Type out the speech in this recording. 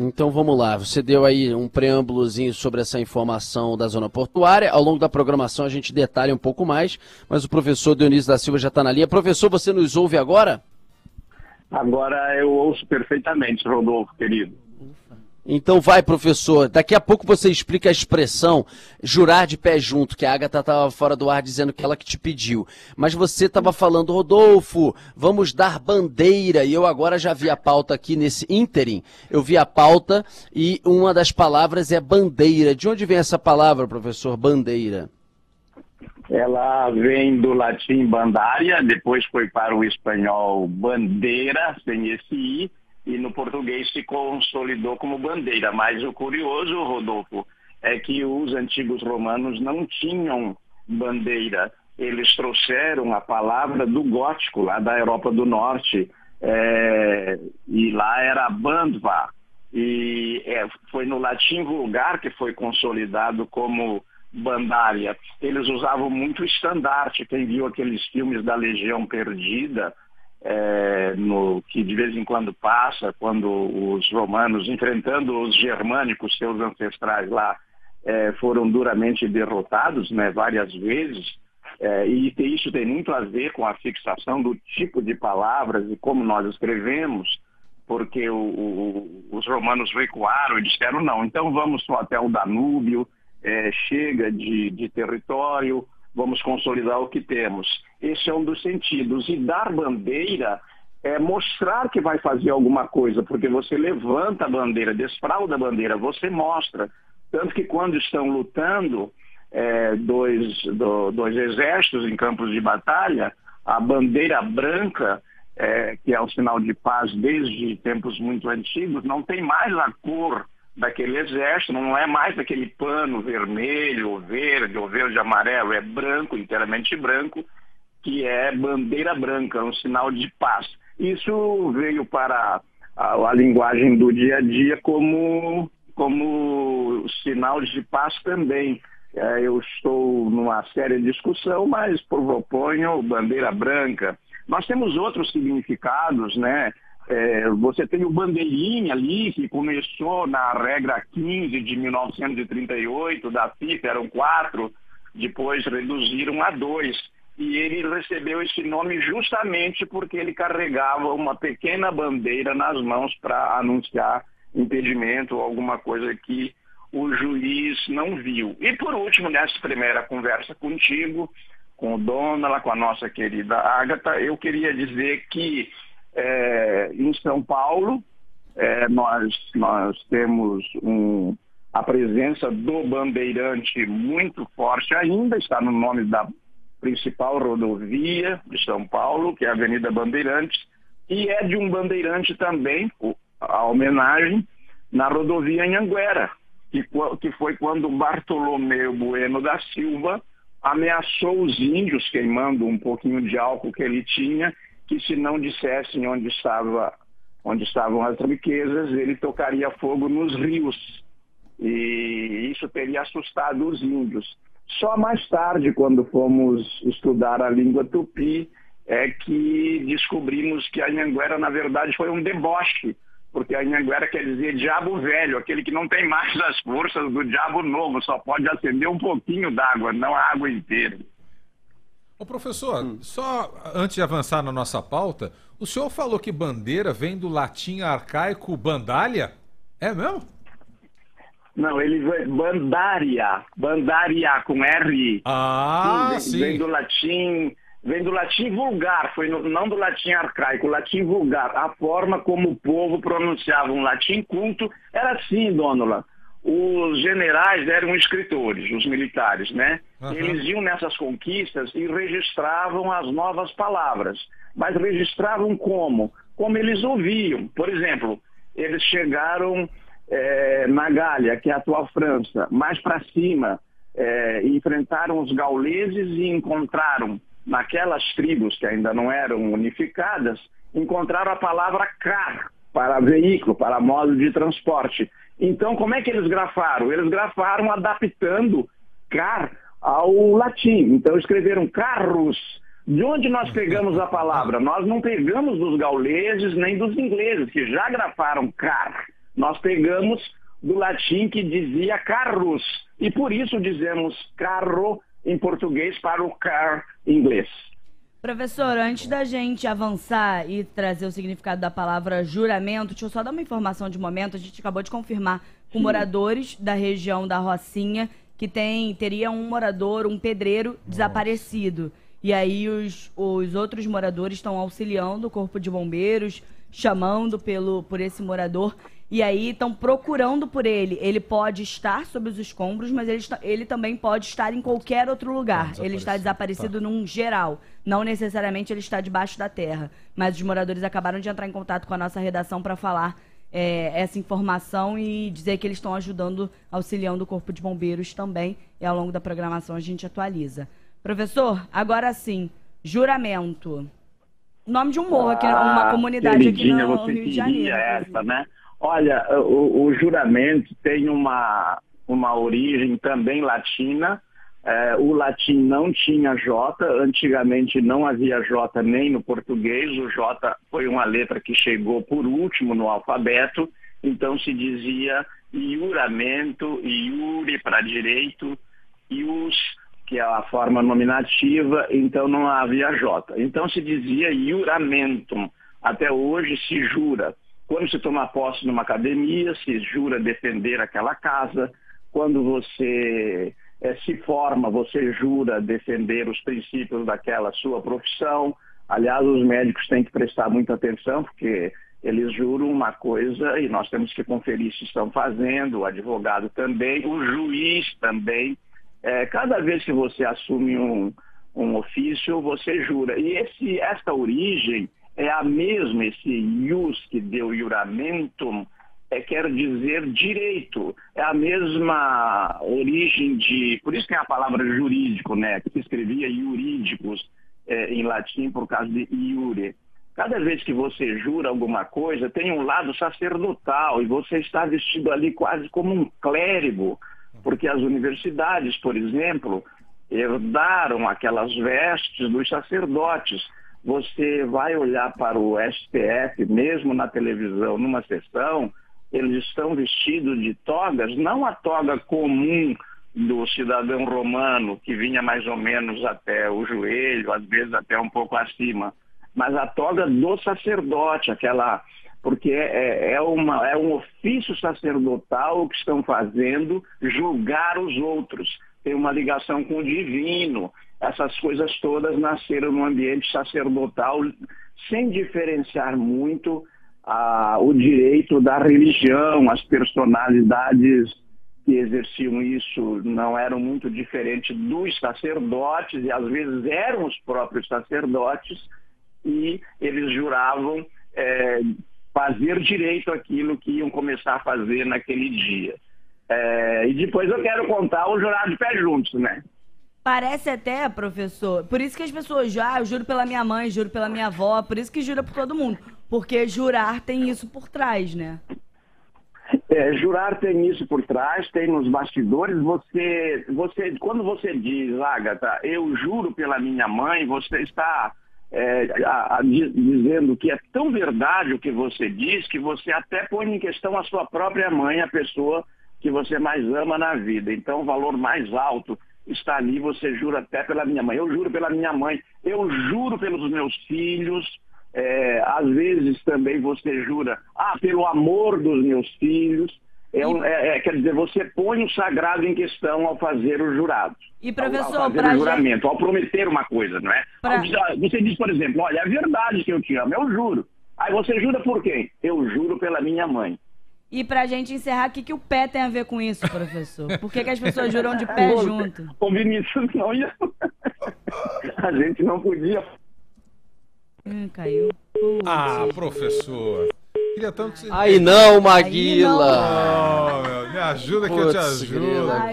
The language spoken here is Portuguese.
Então vamos lá, você deu aí um preâmbulozinho sobre essa informação da zona portuária. Ao longo da programação a gente detalha um pouco mais, mas o professor Dionísio da Silva já está na linha. Professor, você nos ouve agora? Agora eu ouço perfeitamente, Rodolfo, querido. Então vai, professor. Daqui a pouco você explica a expressão jurar de pé junto, que a Agatha estava fora do ar dizendo que ela que te pediu. Mas você estava falando, Rodolfo, vamos dar bandeira. E eu agora já vi a pauta aqui nesse ínterim. Eu vi a pauta e uma das palavras é bandeira. De onde vem essa palavra, professor? Bandeira. Ela vem do latim bandária, depois foi para o espanhol bandeira, sem esse i e no português se consolidou como bandeira. Mas o curioso, Rodolfo, é que os antigos romanos não tinham bandeira. Eles trouxeram a palavra do gótico, lá da Europa do Norte, é, e lá era bandva. E é, foi no latim vulgar que foi consolidado como bandária. Eles usavam muito estandarte. Quem viu aqueles filmes da Legião Perdida, é, no, que de vez em quando passa, quando os romanos, enfrentando os germânicos, seus ancestrais lá, é, foram duramente derrotados né, várias vezes, é, e isso tem muito a ver com a fixação do tipo de palavras e como nós escrevemos, porque o, o, os romanos recuaram e disseram não, então vamos até o Danúbio, é, chega de, de território, vamos consolidar o que temos. Esse é um dos sentidos. E dar bandeira é mostrar que vai fazer alguma coisa, porque você levanta a bandeira, desfralda a bandeira, você mostra. Tanto que quando estão lutando é, dois, do, dois exércitos em campos de batalha, a bandeira branca, é, que é o sinal de paz desde tempos muito antigos, não tem mais a cor daquele exército, não é mais aquele pano vermelho, ou verde, ou verde amarelo, é branco, inteiramente branco, que é bandeira branca, um sinal de paz. Isso veio para a, a linguagem do dia a dia como, como sinal de paz também. É, eu estou numa séria discussão, mas proponho bandeira branca. Nós temos outros significados, né? É, você tem o bandeirinha ali, que começou na regra 15 de 1938 da FIFA, eram quatro, depois reduziram a dois e ele recebeu esse nome justamente porque ele carregava uma pequena bandeira nas mãos para anunciar impedimento ou alguma coisa que o juiz não viu. E por último, nessa primeira conversa contigo, com o Donala, com a nossa querida Ágata, eu queria dizer que é, em São Paulo é, nós, nós temos um, a presença do bandeirante muito forte ainda, está no nome da principal rodovia de São Paulo, que é a Avenida Bandeirantes, e é de um bandeirante também, a homenagem, na rodovia Anhanguera, que, que foi quando Bartolomeu Bueno da Silva ameaçou os índios, queimando um pouquinho de álcool que ele tinha, que se não dissessem onde, estava, onde estavam as riquezas, ele tocaria fogo nos rios. E isso teria assustado os índios. Só mais tarde, quando fomos estudar a língua tupi, é que descobrimos que a Anhanguera, na verdade, foi um deboche, porque a Anhanguera quer dizer diabo velho, aquele que não tem mais as forças do diabo novo, só pode acender um pouquinho d'água, não a água inteira. Ô professor, hum. só antes de avançar na nossa pauta, o senhor falou que bandeira vem do latim arcaico bandalha? É mesmo? Não, ele vem bandária, bandária com R. Ah, sim. Vem, vem do latim, vem do latim vulgar, foi no, não do latim arcaico, latim vulgar. A forma como o povo pronunciava um latim culto era assim, Dônula. Os generais eram escritores, os militares, né? Uhum. Eles iam nessas conquistas e registravam as novas palavras. Mas registravam como? Como eles ouviam. Por exemplo, eles chegaram é, na Gália, que é a atual França, mais para cima, é, enfrentaram os gauleses e encontraram, naquelas tribos que ainda não eram unificadas, encontraram a palavra car, para veículo, para modo de transporte. Então, como é que eles grafaram? Eles grafaram adaptando car ao latim. Então, escreveram carros. De onde nós pegamos a palavra? Nós não pegamos dos gauleses nem dos ingleses, que já grafaram car Nós pegamos do latim que dizia carros, e por isso dizemos carro em português para o car em inglês. Professor, antes da gente avançar e trazer o significado da palavra juramento, deixa eu só dar uma informação de momento. A gente acabou de confirmar com moradores da região da Rocinha que tem, teria um morador, um pedreiro desaparecido. E aí os, os outros moradores estão auxiliando o corpo de bombeiros, chamando pelo, por esse morador. E aí estão procurando por ele. Ele pode estar sob os escombros, mas ele, está, ele também pode estar em qualquer outro lugar. Tá ele está desaparecido tá. num geral. Não necessariamente ele está debaixo da terra. Mas os moradores acabaram de entrar em contato com a nossa redação para falar é, essa informação e dizer que eles estão ajudando, auxiliando o Corpo de Bombeiros também. E ao longo da programação a gente atualiza. Professor, agora sim, juramento. Nome de um morro aqui, uma ah, comunidade aqui no Rio de Janeiro. Essa, né? Olha, o, o juramento tem uma, uma origem também latina. É, o latim não tinha J, antigamente não havia J nem no português, o J foi uma letra que chegou por último no alfabeto, então se dizia juramento, iure para direito, ius, que é a forma nominativa, então não havia J. Então se dizia juramentum, até hoje se jura. Quando se toma posse numa academia, se jura defender aquela casa. Quando você é, se forma, você jura defender os princípios daquela sua profissão. Aliás, os médicos têm que prestar muita atenção, porque eles juram uma coisa e nós temos que conferir se estão fazendo, o advogado também, o juiz também. É, cada vez que você assume um, um ofício, você jura. E esse, origem é a mesma, esse ius que deu juramentum, é, quer dizer direito. É a mesma origem de. Por isso tem a palavra jurídico, né? Que se escrevia jurídicos é, em latim por causa de iure. Cada vez que você jura alguma coisa, tem um lado sacerdotal e você está vestido ali quase como um clérigo, porque as universidades, por exemplo, herdaram aquelas vestes dos sacerdotes você vai olhar para o STF, mesmo na televisão, numa sessão, eles estão vestidos de togas, não a toga comum do cidadão romano, que vinha mais ou menos até o joelho, às vezes até um pouco acima, mas a toga do sacerdote, aquela. Porque é, é, uma, é um ofício sacerdotal que estão fazendo julgar os outros. Tem uma ligação com o divino essas coisas todas nasceram no ambiente sacerdotal, sem diferenciar muito ah, o direito da religião, as personalidades que exerciam isso não eram muito diferentes dos sacerdotes, e às vezes eram os próprios sacerdotes, e eles juravam é, fazer direito aquilo que iam começar a fazer naquele dia. É, e depois eu quero contar o jurado de pé juntos, né? Parece até, professor, por isso que as pessoas já, ah, eu juro pela minha mãe, juro pela minha avó, por isso que jura por todo mundo. Porque jurar tem isso por trás, né? É, jurar tem isso por trás, tem nos bastidores. Você, você, quando você diz, Agatha, eu juro pela minha mãe, você está é, a, a, dizendo que é tão verdade o que você diz que você até põe em questão a sua própria mãe, a pessoa que você mais ama na vida. Então, o valor mais alto está ali, você jura até pela minha mãe. Eu juro pela minha mãe, eu juro pelos meus filhos. É, às vezes também você jura, ah, pelo amor dos meus filhos. É, é, é, quer dizer, você põe o sagrado em questão ao fazer o jurado. E professor, ao, ao fazer o juramento, gente... ao prometer uma coisa, não é? Pra... Você diz, por exemplo, olha, é verdade que eu te amo, eu juro. Aí você jura por quem? Eu juro pela minha mãe. E pra gente encerrar, o que, que o pé tem a ver com isso, professor? Por que, que as pessoas juram de pé junto? O Vinícius não ia. A gente não podia. Hum, caiu. Ah, professor. Queria tanto que você... Aí não, Maguila! Aí não. Oh, meu, me ajuda que Puts, eu te ajudo. Grila, cara.